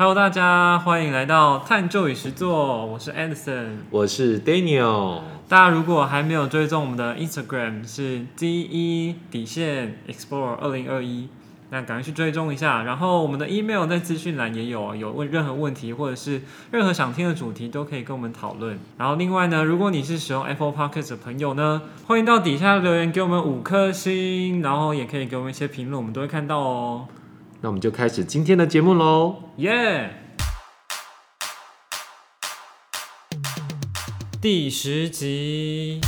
Hello，大家欢迎来到探究与实作，我是 Anderson，。我是 Daniel，大家如果还没有追踪我们的 Instagram 是 D E 底线 Explore 二零二一，那赶快去追踪一下。然后我们的 email 在资讯栏也有，有问任何问题或者是任何想听的主题都可以跟我们讨论。然后另外呢，如果你是使用 Apple Podcast 的朋友呢，欢迎到底下留言给我们五颗星，然后也可以给我们一些评论，我们都会看到哦。那我们就开始今天的节目喽。耶、第十集。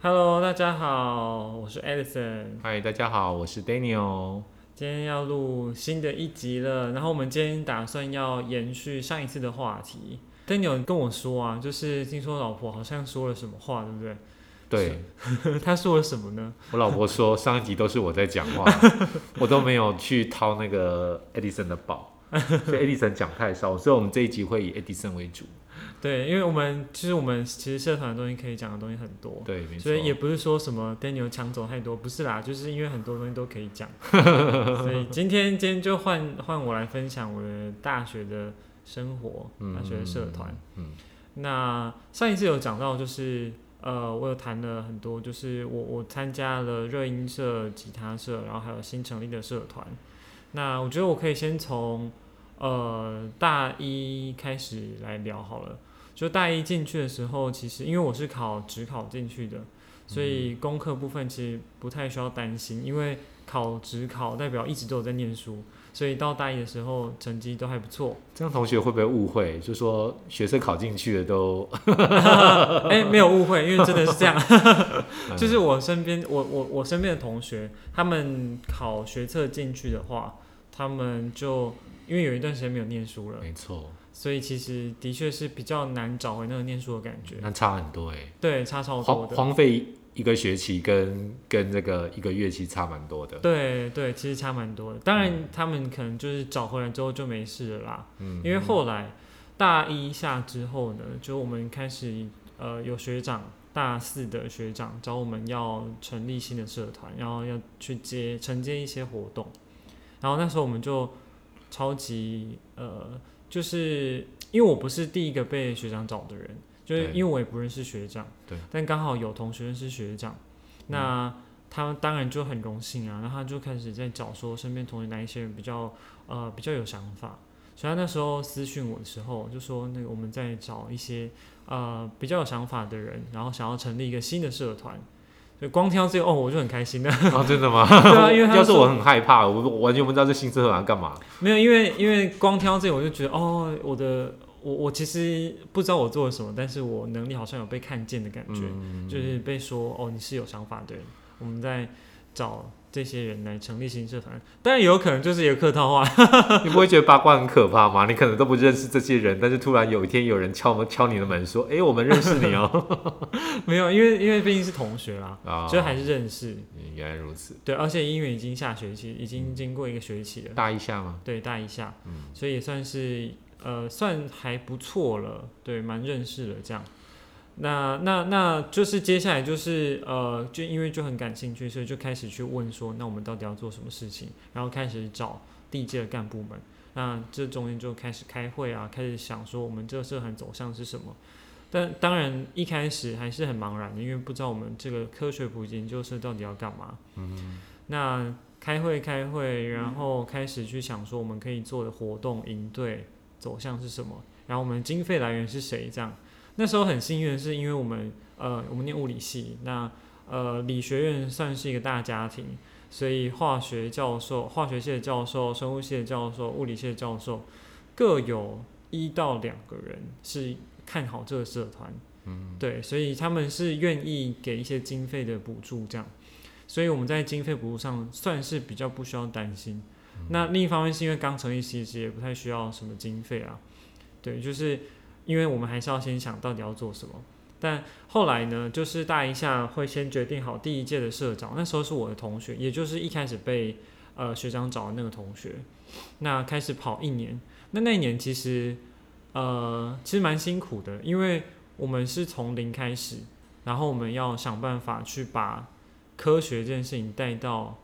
Hello，大家好，我是 Edison，嗨，大家好，我是 Daniel。今天要录新的一集了。然后我们今天打算要延续上一次的话题。Daniel 跟我说啊，就是听说老婆好像说了什么话，对不对？对 他说了什么呢？我老婆说，上一集都是我在讲话，我都没有去掏那个 Edison 的宝，所以 Edison 讲太少，所以我们这一集会以 Edison 为主。对，因为我们其实我们其实社团的东西可以讲的东西很多，对，没错。所以也不是说什么 Daniel 抢走太多，不是啦，就是因为很多东西都可以讲，所以今天今天就换换我来分享我的大学的生活，大学的社团。嗯，那上一次有讲到，就是呃，我有谈了很多，就是我我参加了热音社、吉他社，然后还有新成立的社团。那我觉得我可以先从呃大一开始来聊好了。就大一进去的时候，其实因为我是考职考进去的，所以功课部分其实不太需要担心，因为考职考代表一直都有在念书，所以到大一的时候成绩都还不错。这样同学会不会误会，就说学生考进去的都 哎、没有误会，因为真的是这样。就是我身边，我我我身边的同学，他们考学测进去的话，他们就因为有一段时间没有念书了，没错，所以其实的确是比较难找回那个念书的感觉。那差很多哎，对，差超多荒的。荒废一个学期跟跟这个一个月期差蛮多的。对对，其实差蛮多的。当然，他们可能就是找回来之后就没事了啦。嗯，因为后来大一下之后呢，就我们开始呃有学长大四的学长找我们要成立新的社团，然后要去接承接一些活动。然后那时候我们就超级呃，就是因为我不是第一个被学长找的人，就是因为我也不认识学长，对，但刚好有同学认识学长，那。他当然就很荣幸啊，然后他就开始在找说身边同学哪一些人比较呃比较有想法，所以他那时候私讯我的时候就说那个我们在找一些呃比较有想法的人，然后想要成立一个新的社团，所以光听到这个哦我就很开心的，啊，真的吗？对啊因为要是我很害怕，我我完全不知道这新社团要干嘛。没有因为因为光听到这个我就觉得哦我的我我其实不知道我做了什么，但是我能力好像有被看见的感觉，嗯，就是被说哦你是有想法的人，我们在找这些人来成立新社团，当然有可能就是一个客套话，你不会觉得八卦很可怕吗？你可能都不认识这些人，但是突然有一天有人敲门敲你的门说：“哎、我们认识你哦。没有因为因为毕竟是同学啦，”啊所以还是认识。原来如此。对，而且因为已经下学期，已经经过一个学期了，大一下吗？对，大一下，嗯，所以也算是呃，算还不错了，对，蛮认识的这样。那那那就是接下来就是呃，就因为就很感兴趣，所以就开始去问说，那我们到底要做什么事情？然后开始找地界的干部们。那这中间就开始开会啊，开始想说我们这个社团走向是什么。但当然一开始还是很茫然的，因为不知道我们这个科学普及研究社到底要干嘛。嗯，那开会开会，然后开始去想说我们可以做的活动营队走向是什么，然后我们经费来源是谁这样。那时候很幸运的是，因为我们呃我们念物理系，那呃理学院算是一个大家庭，所以化学教授、化学系的教授、生物系的教授、物理系的教授各有一到两个人是看好这个社团，嗯，对，所以他们是愿意给一些经费的补助这样。所以我们在经费补助上算是比较不需要担心。那另一方面是因为刚成立，其实也不太需要什么经费啊。对，就是因为我们还是要先想到底要做什么。但后来呢，就是大一下会先决定好第一届的社长，那时候是我的同学，也就是一开始被呃学长找的那个同学。那开始跑一年，那那一年其实呃其实蛮辛苦的，因为我们是从零开始，然后我们要想办法去把科学这件事情带到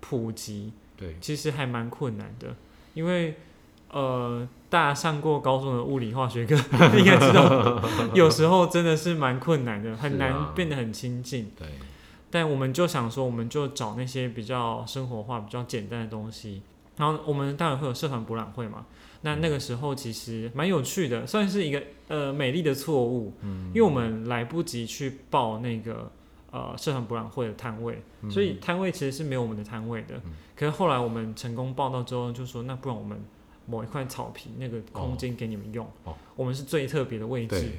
普及，对，其实还蛮困难的，因为呃，大家上过高中的物理化学课，应该知道，有时候真的是蛮困难的，很难变得很亲近。对，但我们就想说，我们就找那些比较生活化、比较简单的东西。然后我们当然会有社团博览会嘛。那那个时候其实蛮有趣的，算是一个呃美丽的错误，嗯因为我们来不及去报那个呃社团博览会的摊位，所以摊位其实是没有我们的摊位的。嗯可是后来我们成功报到之后，就说那不然我们某一块草皮那个空间给你们用，哦。我们是最特别的位置，，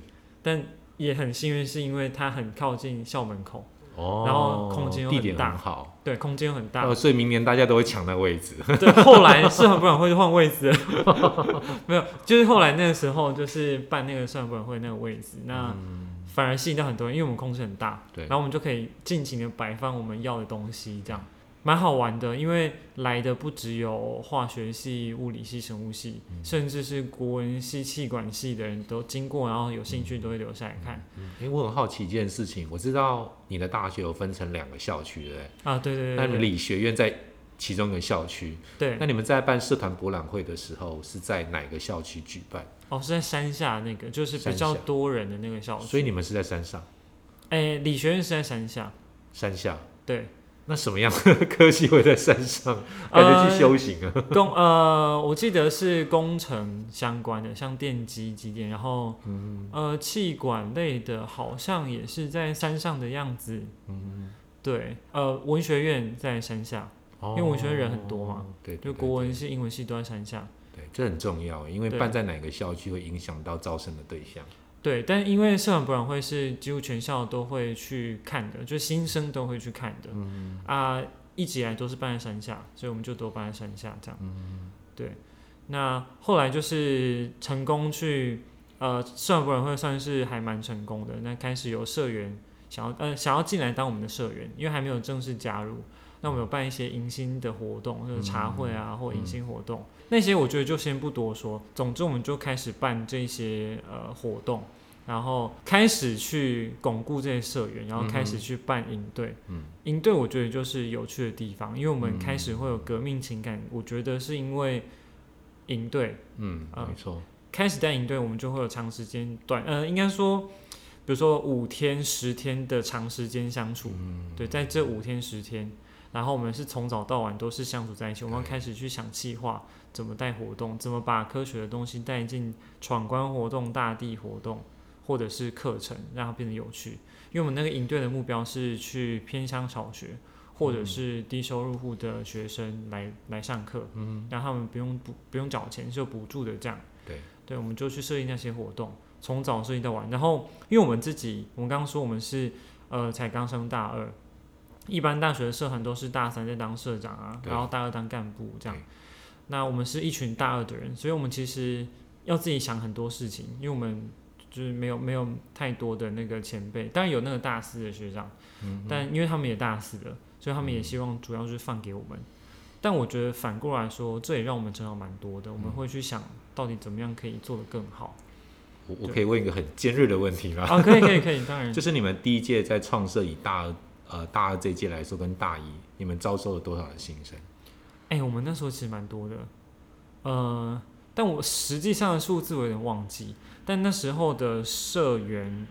但也很幸运是因为它很靠近校门口。哦，然后空间又地点很大很好，对，空间又很大。呃，所以明年大家都会抢那位置。对，后来社团博览会就换位置。了，没有，就是后来那个时候就是办那个社团博览会那个位置，那反而吸引到很多人，因为我们空间很大，对。然后我们就可以尽情的摆放我们要的东西，这样蛮好玩的。因为来的不只有化学系、物理系、生物系，甚至是国文系、气管系的人都经过，然后有兴趣都会留下来看。哎、我很好奇一件事情，我知道你的大学有分成两个校区，对不对？啊，对对对对那理学院在其中一个校区，对，那你们在办社团博览会的时候是在哪个校区举办？哦，是在山下那个，就是比较多人的那个校区。所以你们是在山上，哎、理学院是在山下，山下。对，那什么样的 科系会在山上？感觉去修行啊？工呃，我记得是工程相关的，像电机、机电，然后嗯呃，气管类的，好像也是在山上的样子。嗯，对，呃，文学院在山下，因为文学院人很多嘛，就对国文系、英文系都在山下。对，这很重要，因为对办在哪个校区会影响到招生的对象。对，但因为社团博览会是几乎全校都会去看的，就新生都会去看的。嗯啊，一直以来都是办在山下，所以我们就都办在山下这样。嗯对，那后来就是成功去呃，社团博览会算是还蛮成功的。那开始有社员想要呃想要进来当我们的社员，因为还没有正式加入。那我们有办一些迎新的活动，就是茶会啊，或迎新活动，那些我觉得就先不多说。总之，我们就开始办这些呃活动，然后开始去巩固这些社员，然后开始去办营队。嗯营队我觉得就是有趣的地方，因为我们嗯开始会有革命情感。我觉得是因为营队嗯，啊没错。开始带营队，我们就会有长时间短呃，应该说，比如说五天、十天的长时间相处。嗯，对，在这五天十天，然后我们是从早到晚都是相处在一起，我们开始去想计划，怎么带活动，怎么把科学的东西带进闯关活动、大地活动，或者是课程，让它变得有趣。因为我们那个营队的目标是去偏乡小学，或者是低收入户的学生来来上课，嗯，让他们不用不不用缴钱，是有补助的这样。对，对，我们就去设计那些活动，从早设计到晚。然后，因为我们自己，我们刚刚说我们是呃才刚升大二，一般大学的社团都是大三在当社长啊，然后大二当干部这样。那我们是一群大二的人，所以我们其实要自己想很多事情，因为我们就是没有没有太多的那个前辈，当然有那个大四的学长，嗯但因为他们也大四了，所以他们也希望主要是放给我们。但我觉得反过来说，这也让我们成长蛮多的。我们会去想到底怎么样可以做得更好。我我可以问一个很尖锐的问题吗？啊，可以可以可以，当然 就是你们第一届在创社以大二呃大二这一届来说，跟大一你们招收了多少的新生？哎、我们那时候其实蛮多的，呃，但我实际上的数字我有点忘记，但那时候的社员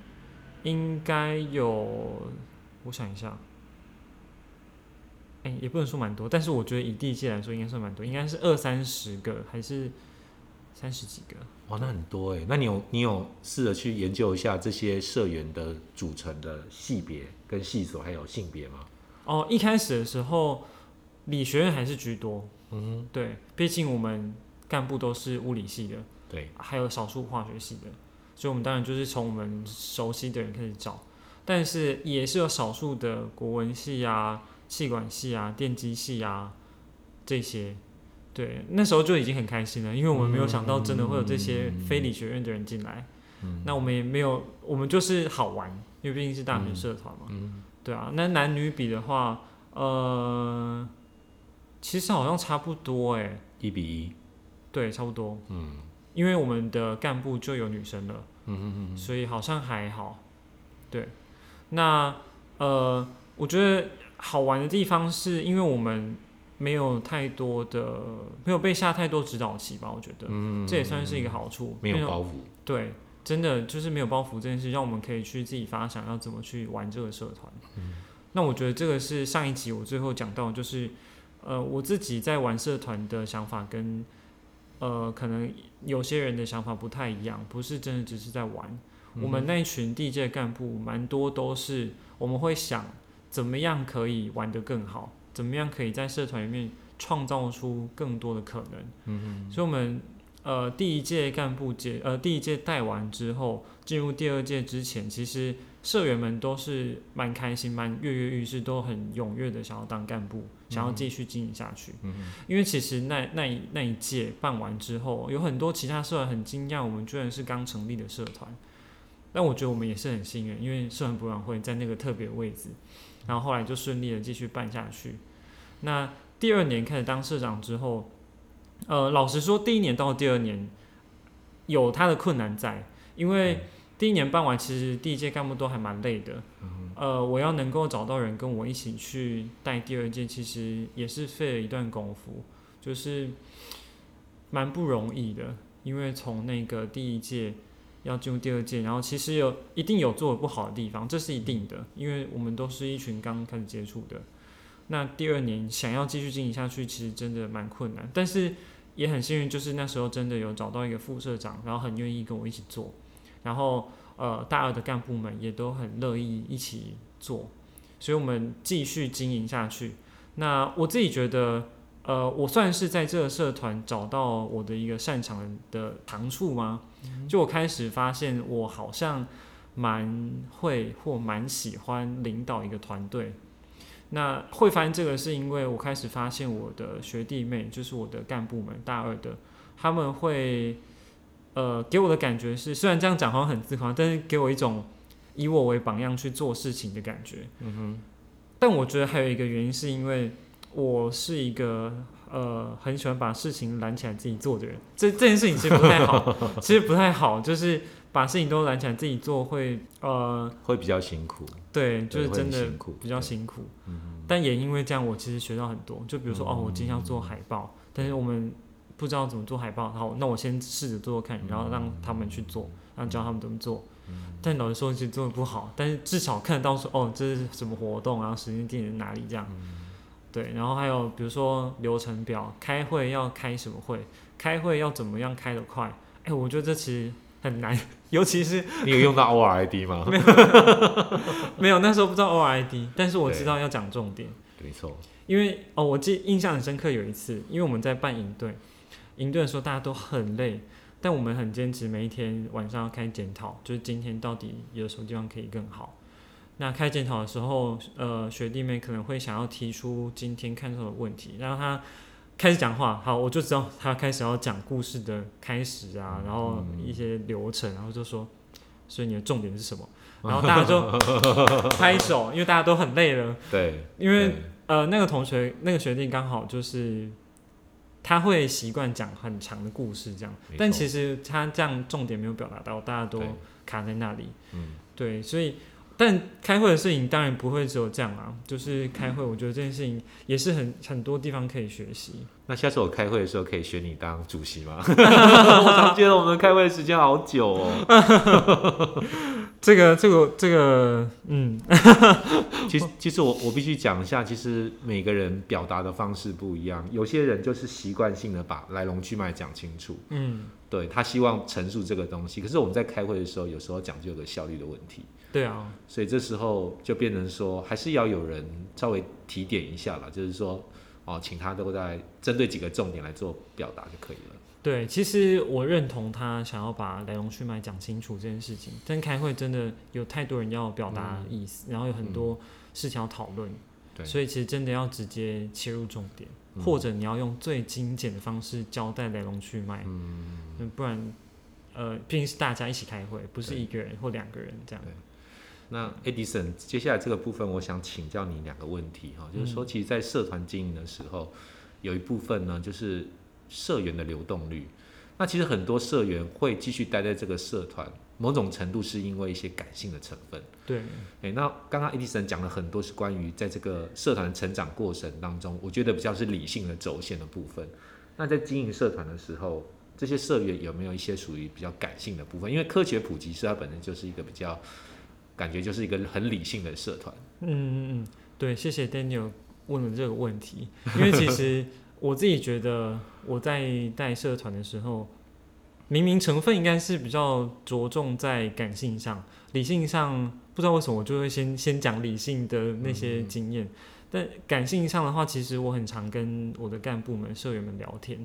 应该有，我想一下，哎、也不能说蛮多，但是我觉得以第一届来说应该算蛮多，应该是二三十个还是三十几个。哇，那很多哎。那你有你有试着去研究一下这些社员的组成的系别跟系所还有性别吗？哦，一开始的时候理学院还是居多，嗯，对，毕竟我们干部都是物理系的，对，还有少数化学系的，所以我们当然就是从我们熟悉的人开始找，但是也是有少数的国文系啊、气管系啊、电机系啊这些。对，那时候就已经很开心了，因为我们没有想到真的会有这些非理学院的人进来。嗯那我们也没有，我们就是好玩，因为毕竟是大学社团嘛。嗯，对啊，那男女比的话，呃，其实好像差不多哎，一比一，对，差不多，嗯，因为我们的干部就有女生了，嗯嗯嗯所以好像还好。对，那呃，我觉得好玩的地方是因为我们没有太多的没有被下太多指导期吧，我觉得、嗯，这也算是一个好处。没有包袱。对，真的就是没有包袱这件事，让我们可以去自己发想要怎么去玩这个社团。那我觉得这个是上一集我最后讲到，就是呃我自己在玩社团的想法跟呃可能有些人的想法不太一样，不是真的只是在玩。我们那一群地界干部蛮多都是我们会想怎么样可以玩得更好，怎么样可以在社团里面创造出更多的可能。嗯所以我们呃第一届干部节呃第一届带完之后，进入第二届之前，其实社员们都是蛮开心、蛮跃跃欲试，都很踊跃的想要当干部，想要继续经营下去。嗯因为其实那那一那一届办完之后，有很多其他社团很惊讶，我们居然是刚成立的社团。但我觉得我们也是很幸运，因为社团博览会在那个特别位置，然后后来就顺利的继续办下去。那第二年开始当社长之后，呃，老实说，第一年到第二年有他的困难在，因为第一年办完，其实第一届干部都还蛮累的。呃，我要能够找到人跟我一起去带第二届，其实也是费了一段功夫，就是蛮不容易的。因为从那个第一届要进入第二届，然后其实有一定有做的不好的地方，这是一定的，因为我们都是一群刚开始接触的。那第二年想要继续经营下去，其实真的蛮困难，但是也很幸运，就是那时候真的有找到一个副社长，然后很愿意跟我一起做，然后呃大二的干部们也都很乐意一起做，所以我们继续经营下去。那我自己觉得，呃，我算是在这个社团找到我的一个擅长的长处吗？就我开始发现，我好像蛮会或蛮喜欢领导一个团队。那会发现这个是因为我开始发现我的学弟妹，就是我的干部们，大二的，他们会，呃，给我的感觉是，虽然这样讲好像很自夸，但是给我一种以我为榜样去做事情的感觉。嗯哼，但我觉得还有一个原因，是因为我是一个呃很喜欢把事情揽起来自己做的人。这这件事情其实不太好，其实不太好，就是把事情都揽起来自己做会呃会比较辛苦，对，就是真的比较辛苦。嗯但也因为这样，我其实学到很多。就比如说，哦，嗯我今天要做海报，但是我们不知道怎么做海报，好，那我先试着做做看，然后让他们去做，然后教他们怎么做。嗯但老实说，其实做的不好，但是至少看得到说，哦，这是什么活动，然后时间地点在哪里这样。嗯对，然后还有比如说流程表，开会要开什么会，开会要怎么样开得快。哎，我觉得这其实很难，尤其是你有用到 ORID 吗？没有那时候不知道 ORID，但是我知道要讲重点。没错，因为哦，我记印象很深刻，有一次，因为我们在办营队，营队的时候大家都很累，但我们很坚持，每一天晚上要开检讨，就是今天到底有什么地方可以更好。那开检讨的时候，呃，学弟妹可能会想要提出今天看到的问题，然后他开始讲话，好，我就知道他开始要讲故事的开始啊，然后一些流程，然后就说，所以你的重点是什么？然后大家就 拍手，因为大家都很累了。对，因为呃，那个同学那个学弟刚好就是他会习惯讲很长的故事这样，但其实他这样重点没有表达到，大家都卡在那里。嗯，对，所以但开会的事情当然不会只有这样啊，就是开会，我觉得这件事情也是很很多地方可以学习。那下次我开会的时候可以选你当主席吗？我常觉得我们开会时间好久哦。这个这个这个，嗯，其实，其实我我必须讲一下，其实每个人表达的方式不一样，有些人就是习惯性的把来龙去脉讲清楚，嗯，对他希望陈述这个东西。可是我们在开会的时候，有时候讲究有个效率的问题，对啊，所以这时候就变成说，还是要有人稍微提点一下啦，就是说，哦，请他都在针对几个重点来做表达就可以了。对，其实我认同他想要把来龙去脉讲清楚这件事情，但开会真的有太多人要表达意思，然后有很多事情要讨论，对。所以其实真的要直接切入重点，嗯。或者你要用最精简的方式交代来龙去脉，嗯，不然，呃，毕竟是大家一起开会，不是一个人或两个人这样。那 Edison，接下来这个部分，我想请教你两个问题哈，就是说，嗯其实，在社团经营的时候，有一部分呢，就是社员的流动率。那其实很多社员会继续待在这个社团，某种程度是因为一些感性的成分。对，诶，那刚刚 Edison 讲了很多是关于在这个社团成长过程当中，我觉得比较是理性的轴线的部分。那在经营社团的时候，这些社员有没有一些属于比较感性的部分？因为科学普及是它本身就是一个比较感觉就是一个很理性的社团。嗯嗯嗯，对，谢谢 Daniel 问了这个问题，因为其实我自己觉得我在带社团的时候，明明成分应该是比较着重在感性上，理性上不知道为什么我就会先先讲理性的那些经验，但感性上的话，其实我很常跟我的干部们、社员们聊天，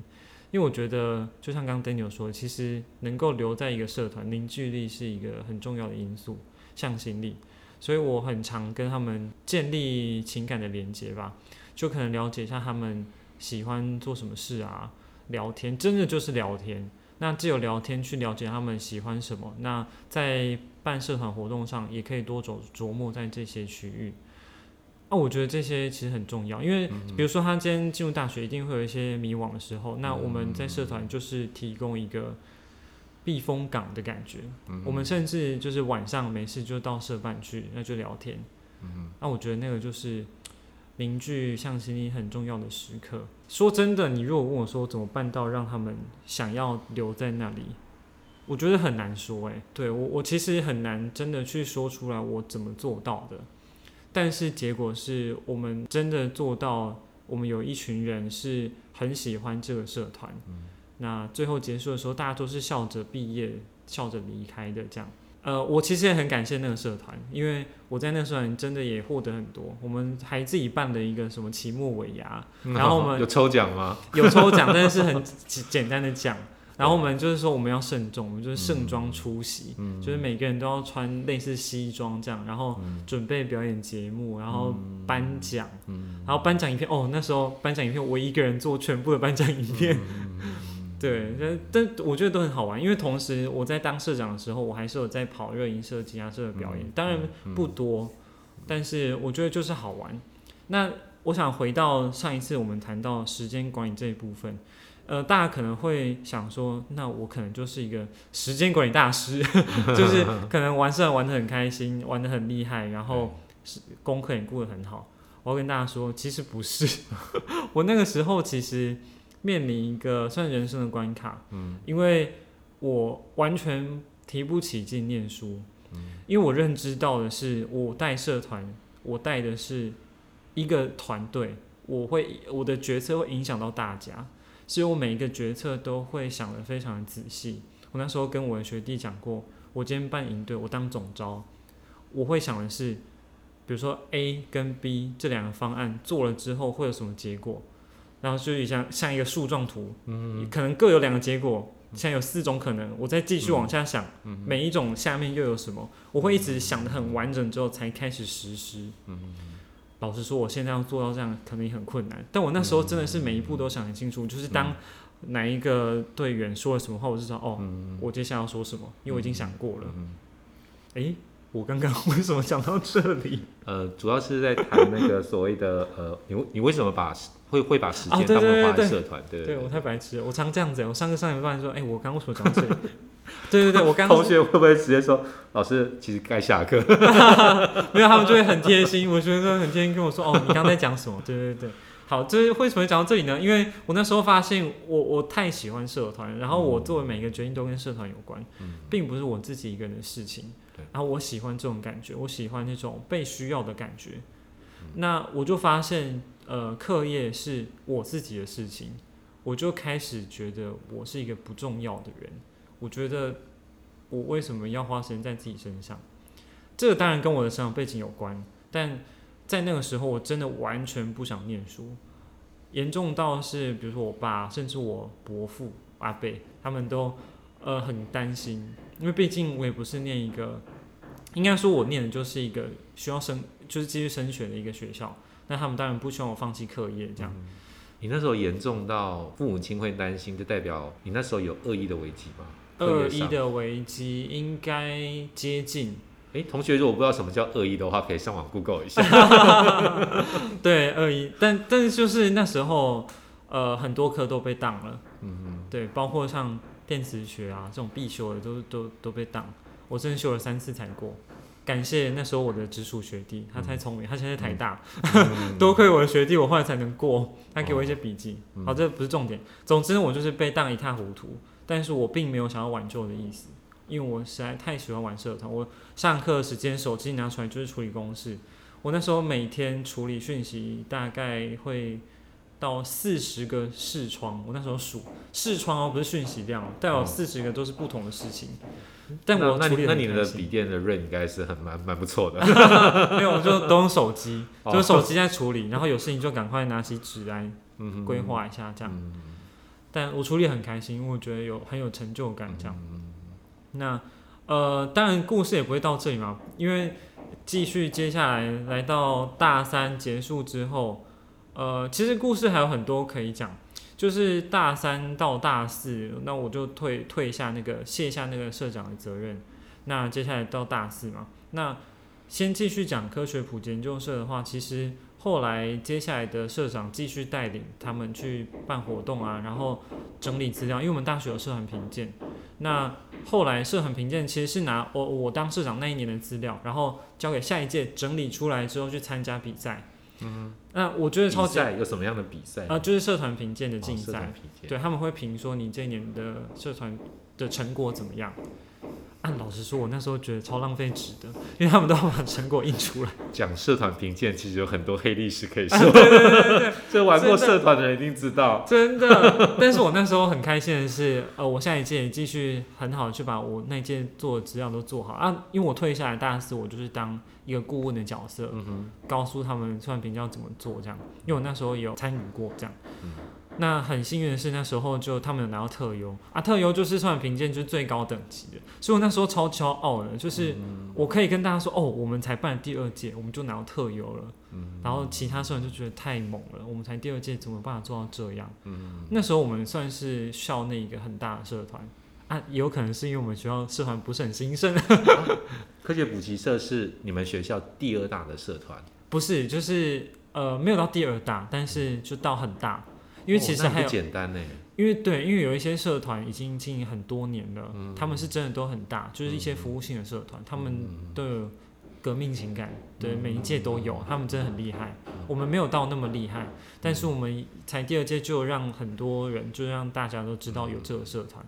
因为我觉得就像刚刚 Daniel 说，其实能够留在一个社团，凝聚力是一个很重要的因素，向心力。所以我很常跟他们建立情感的连接吧，就可能了解一下他们喜欢做什么事啊，聊天，真的就是聊天。那只有聊天去了解他们喜欢什么，那在办社团活动上也可以多琢琢磨在这些区域。那我觉得这些其实很重要，因为比如说他今天进入大学，一定会有一些迷惘的时候，那我们在社团就是提供一个。避风港的感觉，我们甚至就是晚上没事就到社办去，那就聊天。那我觉得那个就是凝聚向心力很重要的时刻。说真的，你如果问我说怎么办到让他们想要留在那里，我觉得很难说。诶，对我我其实很难真的去说出来我怎么做到的。但是结果是我们真的做到，我们有一群人是很喜欢这个社团。那最后结束的时候，大家都是笑着毕业、笑着离开的。这样，呃，我其实也很感谢那个社团，因为我在那个社团真的也获得很多。我们还自己办了一个什么期末尾牙，然后我们有抽奖吗？有抽奖，但是很 简单的奖。然后我们就是说我们要慎重，我们就是盛装出席，就是每个人都要穿类似西装这样，然后准备表演节目，然后颁奖，然后颁奖影片。哦，那时候颁奖影片我一个人做全部的颁奖影片。对，但但我觉得都很好玩，因为同时我在当社长的时候，我还是有在跑热音社、吉他社的表演，当然不多，但是我觉得就是好玩。那我想回到上一次我们谈到时间管理这一部分，呃，大家可能会想说，那我可能就是一个时间管理大师，就是 可能玩社玩的很开心，玩的很厉害，然后是功课也顾得很好。我要跟大家说，其实不是，我那个时候其实。面临一个算人生的关卡，嗯，因为我完全提不起劲念书，嗯，因为我认知到的是，我带社团，我带的是一个团队，我会我的决策会影响到大家，所以我每一个决策都会想得非常的仔细。我那时候跟我的学弟讲过，我今天办营队，我当总招，我会想的是，比如说 A 跟 B 这两个方案做了之后会有什么结果。然后就像像一个树状图，嗯，可能各有两个结果，现在有四种可能，我再继续往下想，每一种下面又有什么？我会一直想的很完整之后才开始实施。嗯老实说，我现在要做到这样可能也很困难，但我那时候真的是每一步都想很清楚，就是当哪一个队员说了什么话，我就知道哦，我接下来要说什么，因为我已经想过了。哎，我刚刚为什么讲到这里？呃，主要是在谈那个所谓的呃，你你为什么把会会把时间当做花在社团，对对，我太白痴了，我常这样子。我上课上一半说，哎，我刚为什么讲这里？对对对，我刚同学会不会直接说，老师其实该下课？没有，他们就会很贴心。我觉得很贴心跟我说，哦，你刚才讲什么？对对对，好，这为什么讲到这里呢？因为我那时候发现，我我太喜欢社团，然后我作为每个决定都跟社团有关，并不是我自己一个人的事情。然后我喜欢这种感觉，我喜欢那种被需要的感觉。那我就发现。呃，课业是我自己的事情，我就开始觉得我是一个不重要的人。我觉得我为什么要花时间在自己身上？这个当然跟我的成长背景有关，但在那个时候，我真的完全不想念书，严重到是，比如说我爸，甚至我伯父、阿贝，他们都呃很担心，因为毕竟我也不是念一个，应该说我念的就是一个需要升，就是继续升学的一个学校。那他们当然不希望我放弃课业，这样。你那时候严重到父母亲会担心，就代表你那时候有恶意的危机吗？恶意的危机应该接近。哎，同学，如果不知道什么叫恶意的话，可以上网 Google 一下。对，恶意，但但是就是那时候，呃，很多课都被挡了。嗯嗯。对，包括像。电磁学啊这种必修的都都都被挡，我真的修了三次才过。感谢那时候我的直属学弟，他太聪明，他现在在台大，嗯 多亏我的学弟，我后来才能过。他给我一些笔记。嗯好，这不是重点。总之，我就是被当一塌糊涂，但是我并没有想要挽救的意思，因为我实在太喜欢玩社团。我上课时间手机拿出来就是处理公式。我那时候每天处理讯息，大概会到四十个视窗。我那时候数视窗哦，不是讯息量，代表哦四十个都是不同的事情。但我那那你的笔电的润应该是很蛮蛮不错的。没有，我就都用手机，哦就手机在处理，然后有事情就赶快拿起纸来规划一下这样。嗯但我处理很开心，因为我觉得有很有成就感这样。嗯那呃，当然故事也不会到这里嘛，因为继续接下来来到大三结束之后，呃，其实故事还有很多可以讲。就是大三到大四，那我就退退下那个卸下那个社长的责任。那接下来到大四嘛，那先继续讲科学普及研究社的话，其实后来接下来的社长继续带领他们去办活动啊，然后整理资料，因为我们大学有社团评鉴。那后来社团评鉴其实是拿我我当社长那一年的资料，然后交给下一届整理出来之后去参加比赛。嗯，那我觉得超比级赛有什么样的比赛？啊、就是社团评鉴的哦竞赛。对，他们会评说你这一年的社团的成果怎么样。按老实说，我那时候觉得超浪费纸的，因为他们都要把成果印出来。讲社团评鉴，其实有很多黑历史可以说。对对对对对，这玩过社团的人一定知道。真的。但是我那时候很开心的是，呃，我下一届继续很好的去把我那届做的资料都做好啊。因为我退下来大四，我就是当一个顾问的角色，嗯哼，告诉他们算评要怎么做这样。因为我那时候也有参与过这样。嗯那很幸运的是，那时候就他们有拿到特优。啊，特优就是算评鉴就是最高等级的，所以我那时候超骄傲的，就是嗯。我可以跟大家说，哦，我们才办第二届，我们就拿到特优了。嗯。然后其他社团就觉得太猛了，我们才第二届，怎么办法做到这样？嗯。那时候我们算是校内一个很大的社团。啊，也有可能是因为我们学校社团不是很兴盛，科学补习社是你们学校第二大的社团，不是，就是呃没有到第二大，但是就到很大，因为其实还有，简单呢。因为对，因为有一些社团已经经营很多年了，嗯他们是真的都很大，就是一些服务性的社团，他们都有革命情感，对，每一届都有，他们真的很厉害。我们没有到那么厉害，但是我们才第二届就让很多人，就让大家都知道有这个社团。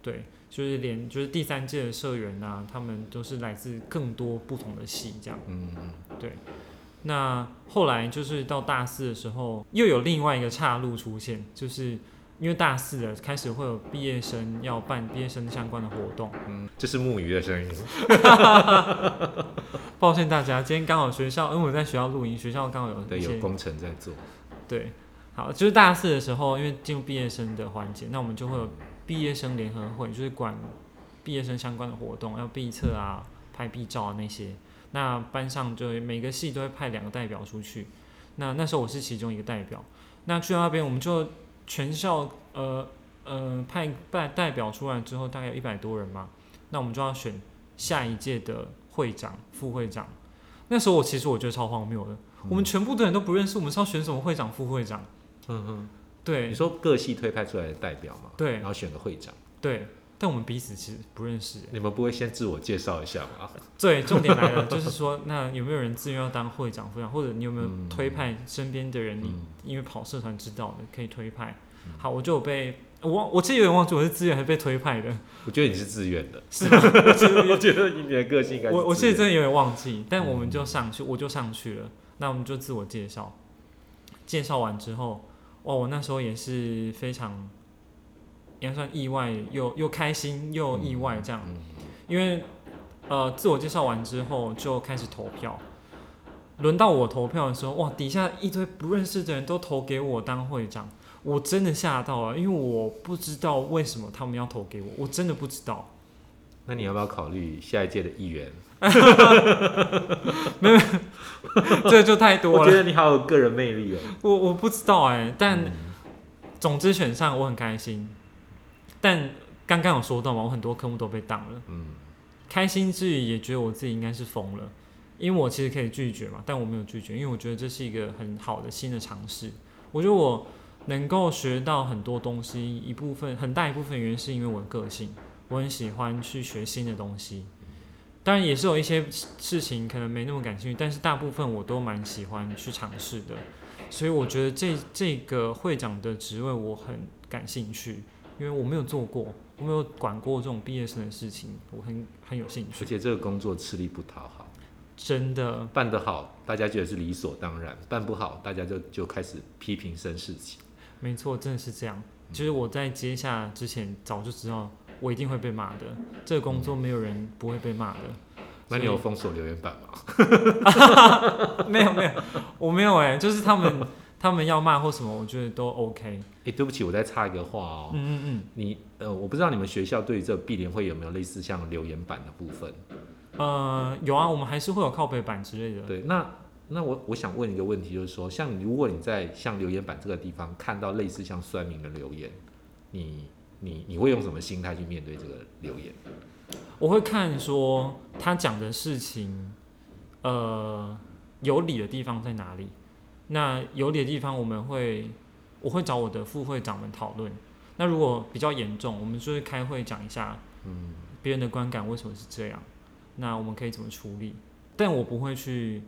对，就是连就是第三届的社员啊，他们都是来自更多不同的系这样。嗯，那后来就是到大四的时候，又有另外一个岔路出现，就是因为大四了，开始会有毕业生要办毕业生相关的活动。嗯，这是木鱼的声音。抱歉大家，今天刚好学校，因为我在学校录音，学校刚好有对，有工程在做。对，好，就是大四的时候，因为进入毕业生的环节，那我们就会有毕业生联合会，就是管毕业生相关的活动，要毕测啊、拍毕照啊那些。那班上就每个系都会派两个代表出去。那那时候我是其中一个代表。那去到那边，我们就全校呃呃派代代表出来之后，大概有一百多人嘛。那我们就要选下一届的会长、副会长。那时候我其实我觉得超荒谬的，我们全部的人都不认识，我们是要选什么会长、副会长？嗯哼，对你说各系推派出来的代表嘛，对然后选个会长，对，但我们彼此其实不认识。你们不会先自我介绍一下吗？对，重点来了，就是说，那有没有人自愿要当会长、副长，或者你有没有嗯推派身边的人？你嗯因为跑社团知道的，可以推派。好，我就有被我忘，我其实有点忘记我是自愿还是被推派的，我觉得你是自愿的，是吗？我 觉得以你的个性应该我我自愿其实真的有点忘记，但我嗯们就上去，我就上去了。那我们就自我介绍，介绍完之后，哇，我那时候也是非常，应该算意外，又又开心又意外这样，嗯因为呃自我介绍完之后就开始投票，轮到我投票的时候，哇，底下一堆不认识的人都投给我当会长，我真的吓到了，因为我不知道为什么他们要投给我，我真的不知道。那你要不要考虑下一届的议员？没有这就太多了，我觉得你好有个人魅力哦。我我不知道哎、但嗯。总之选上我很开心，但刚刚有说到嘛，我很多科目都被挡了，嗯开心之余也觉得我自己应该是疯了，因为我其实可以拒绝嘛，但我没有拒绝，因为我觉得这是一个很好的新的尝试。我觉得我能够学到很多东西，一部分很大一部分原因是因为我的个性，我很喜欢去学新的东西。当然也是有一些事情可能没那么感兴趣，但是大部分我都蛮喜欢去尝试的。所以我觉得这这个会长的职位我很感兴趣，因为我没有做过，我没有管过这种毕业生的事情，我很很有兴趣。而且这个工作吃力不讨好，真的办得好，大家觉得是理所当然；办不好，大家就就开始批评生事情。没错，真的是这样。就是我在接下之前早就知道我一定会被骂的，这个工作没有人不会被骂的。那你有封锁留言板吗？没有没有，我没有哎、就是他们他们要骂或什么，我觉得都 OK。哎、对不起，我再插一个话哦。嗯嗯嗯你呃，我不知道你们学校对于这个毕联会有没有类似像留言板的部分？嗯，呃，有啊，我们还是会有靠背板之类的。对，那那我我想问一个问题，就是说，像如果你在像留言板这个地方看到类似像酸民的留言，你你你会用什么心态去面对这个留言？我会看说他讲的事情，呃，有理的地方在哪里。那有理的地方，我们会我会找我的副会长们讨论。那如果比较严重，我们就会开会讲一下，嗯，别人的观感为什么是这样，那我们可以怎么处理？但我不会去，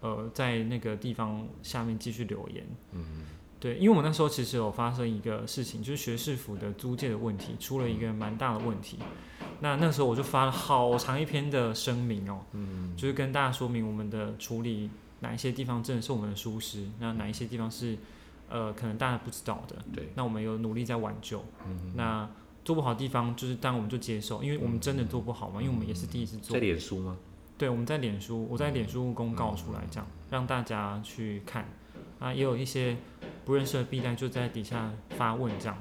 呃，在那个地方下面继续留言。嗯，对，因为我那时候其实有发生一个事情，就是学士府的租借的问题出了一个蛮大的问题。那那时候我就发了好长一篇的声明哦，嗯，就是跟大家说明我们的处理哪一些地方真的是我们的疏失，那哪一些地方是呃可能大家不知道的。对，那我们有努力在挽救。嗯，那做不好的地方，就是当然我们就接受，因为我们真的做不好嘛，因为我们也是第一次做在。脸书吗？对，我们在脸书，我在脸书公告出来，这样让大家去看。啊，也有一些不认识的 B 站就在底下发问这样。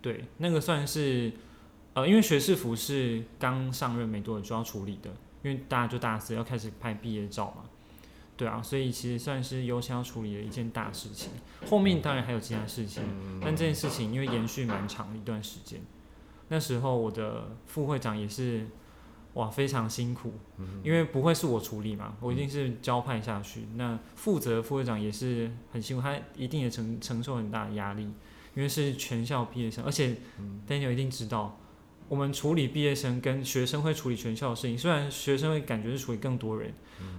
对，那个算是呃，因为学士服是刚上任没多久就要处理的，因为大家就大四要开始拍毕业照嘛。对啊，所以其实算是优先要处理的一件大事情。后面当然还有其他事情，但这件事情因为延续蛮长的一段时间，那时候我的副会长也是哇非常辛苦，因为不会是我处理嘛，我一定是交派下去。那负责副会长也是很辛苦，他一定也承承受很大的压力，因为是全校毕业生，而且 Daniel 一定知道。我们处理毕业生跟学生会处理全校的事情，虽然学生会感觉是处理更多人，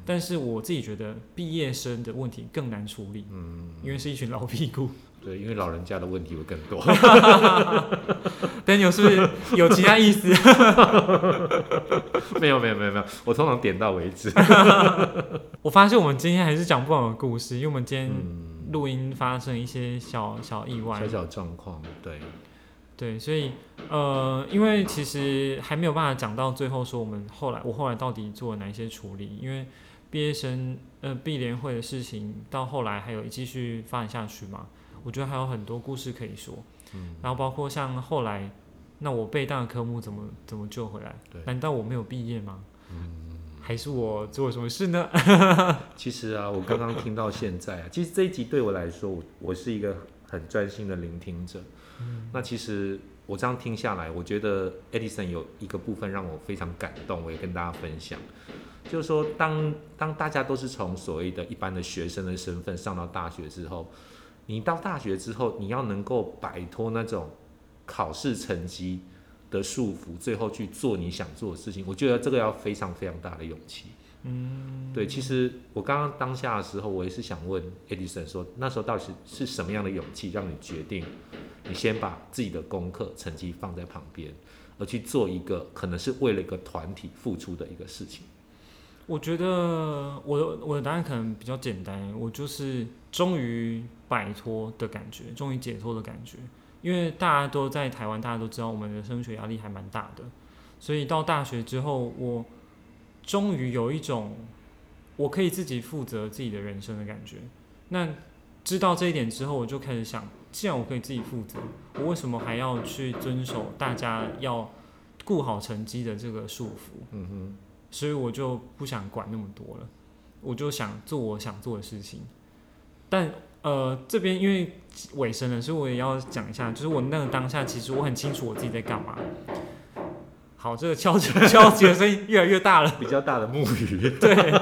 但是我自己觉得毕业生的问题更难处理，嗯，因为是一群老屁股。对，因为老人家的问题会更多。Daniel 是不是有其他意思？没有没有没有没有，我通常点到为止。我发现我们今天还是讲不完的故事，因为我们今天嗯，录音发生一些小小意外小。小状况，对，对，所以呃，因为其实还没有办法讲到最后，说我们后来我后来到底做了哪一些处理，因为毕业生呃毕联会的事情到后来还有继续发展下去嘛，我觉得还有很多故事可以说。嗯，然后包括像后来，那我被大的科目怎么怎么救回来对？难道我没有毕业吗？嗯，还是我做了什么事呢？其实啊，我刚刚听到现在啊，其实这一集对我来说，我我是一个很专心的聆听者。那其实我这样听下来，我觉得 Edison 有一个部分让我非常感动，我也跟大家分享，就是说当当大家都是从所谓的一般的学生的身份上到大学之后，你到大学之后，你要能够摆脱那种考试成绩的束缚，最后去做你想做的事情，我觉得这个要非常非常大的勇气。嗯，对，其实我刚刚当下的时候，我也是想问 Edison 说，那时候到底是是什么样的勇气让你决定，你先把自己的功课成绩放在旁边，而去做一个可能是为了一个团体付出的一个事情？我觉得我的我的答案可能比较简单，我就是终于摆脱的感觉，终于解脱的感觉。因为大家都在台湾，大家都知道我们的升学压力还蛮大的，所以到大学之后，我终于有一种我可以自己负责自己的人生的感觉。那知道这一点之后，我就开始想，既然我可以自己负责，我为什么还要去遵守大家要顾好成绩的这个束缚？嗯哼，所以我就不想管那么多了，我就想做我想做的事情。但呃，这边因为尾声了，所以我也要讲一下，就是我那个当下，其实我很清楚我自己在干嘛。好，这个敲击 敲击的声音越来越大了。比较大的木鱼，对，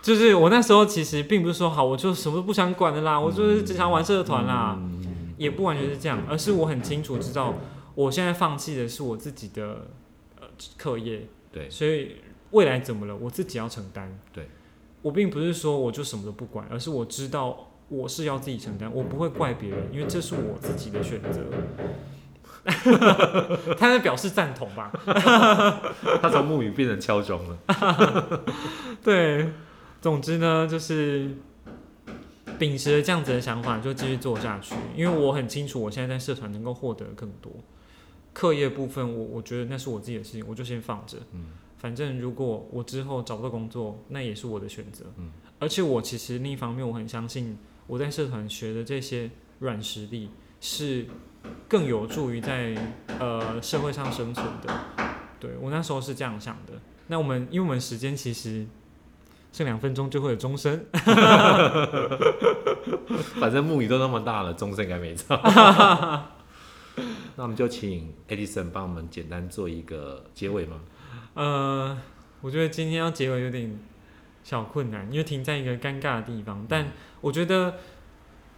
就是我那时候其实并不是说好，我就什么都不想管的啦，我就是只想玩社团啦，嗯也不完全是这样，而是我很清楚知道，我现在放弃的是我自己的呃课业，对所以未来怎么了，我自己要承担。对，我并不是说我就什么都不管，而是我知道我是要自己承担，我不会怪别人，因为这是我自己的选择。他在表示赞同吧？他从木鱼变成敲钟了。对，总之呢，就是秉持着这样子的想法，就继续做下去。因为我很清楚，我现在在社团能够获得更多。课业部分我，我觉得那是我自己的事情，我就先放着。嗯，反正如果我之后找不到工作，那也是我的选择。嗯，而且我其实另一方面，我很相信我在社团学的这些软实力是更有助于在呃社会上生存的。对我那时候是这样想的。那我们因为我们时间其实剩两分钟就会有钟声，反正木鱼都那么大了，钟声应该没差。那我们就请 Edison 帮我们简单做一个结尾吗？呃，我觉得今天要结尾有点小困难，因为停在一个尴尬的地方。但我觉得，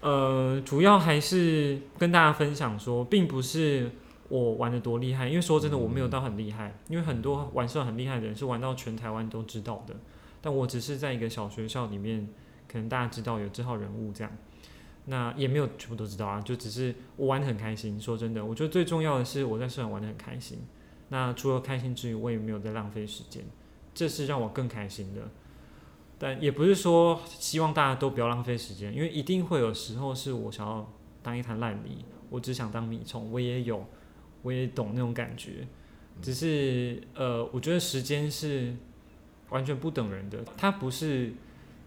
呃，主要还是跟大家分享说，并不是我玩的多厉害，因为说真的，我没有到很厉害。因为很多玩社很厉害的人是玩到全台湾都知道的，但我只是在一个小学校里面，可能大家知道有这号人物这样。那也没有全部都知道啊，就只是我玩的很开心。说真的，我觉得最重要的是我在社团玩的很开心。那除了开心之余，我也没有在浪费时间，这是让我更开心的。但也不是说希望大家都不要浪费时间，因为一定会有时候是我想要当一滩烂泥，我只想当米虫，我也有，我也懂那种感觉。只是呃，我觉得时间是完全不等人的，它不是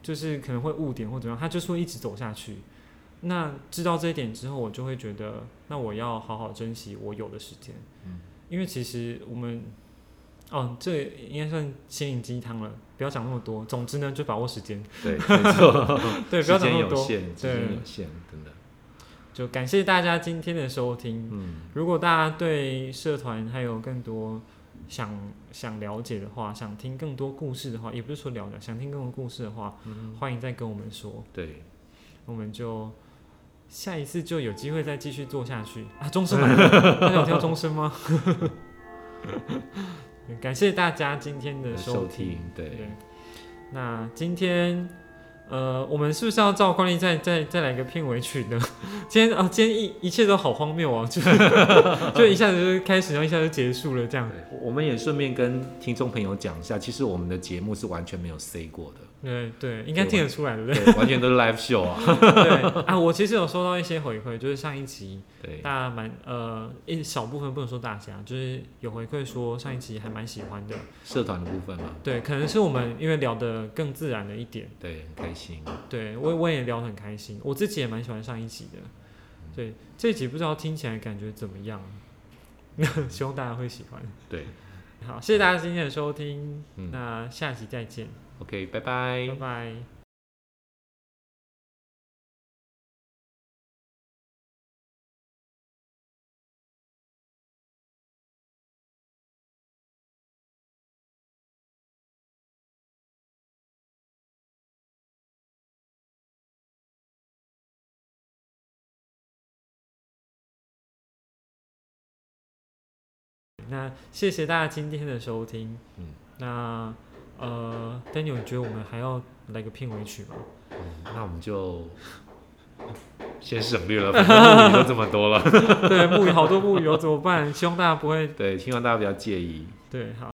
就是可能会误点或怎么样，它就是会一直走下去。那知道这一点之后，我就会觉得，那我要好好珍惜我有的时间。嗯，因为其实我们，哦，这应该算心灵鸡汤了，不要讲那么多。总之呢，就把握时间。对，没错，对，不要讲那么多。有限，时间对有限，真的。就感谢大家今天的收听。嗯，如果大家对社团还有更多想想了解的话，想听更多故事的话，也不是说聊聊，想听更多故事的话，嗯欢迎再跟我们说，对，我们就下一次就有机会再继续做下去啊！终身 大家有听到钟声吗？感谢大家今天的收听。听，对，对，那今天呃，我们是不是要照惯例再再再来个片尾曲呢？今天啊、今天一一切都好荒谬啊，就是 就一下子就开始，然后一下就结束了这样。我们也顺便跟听众朋友讲一下，其实我们的节目是完全没有 say 过的，对对，应该听得出来，对不对？对，完全都是 live show 啊，对啊，我其实有收到一些回馈，就是上一集对，大家蛮呃一小部分不能说大家，就是有回馈说上一集还蛮喜欢的。社团的部分嘛，对，可能是我们因为聊得更自然了一点。对，很开心，对我我也聊得很开心，我自己也蛮喜欢上一集的。对，这一集不知道听起来感觉怎么样，希望大家会喜欢。对好，谢谢大家今天的收听，嗯那下集再见，，OK，拜拜拜拜。那谢谢大家今天的收听。嗯，那呃，Daniel，你觉得我们还要来个片尾曲吗？嗯那我们就先省略了，反正木鱼都这么多了，对，木鱼好多木鱼哦，怎么办？希望大家不会对，希望大家不要介意。对好。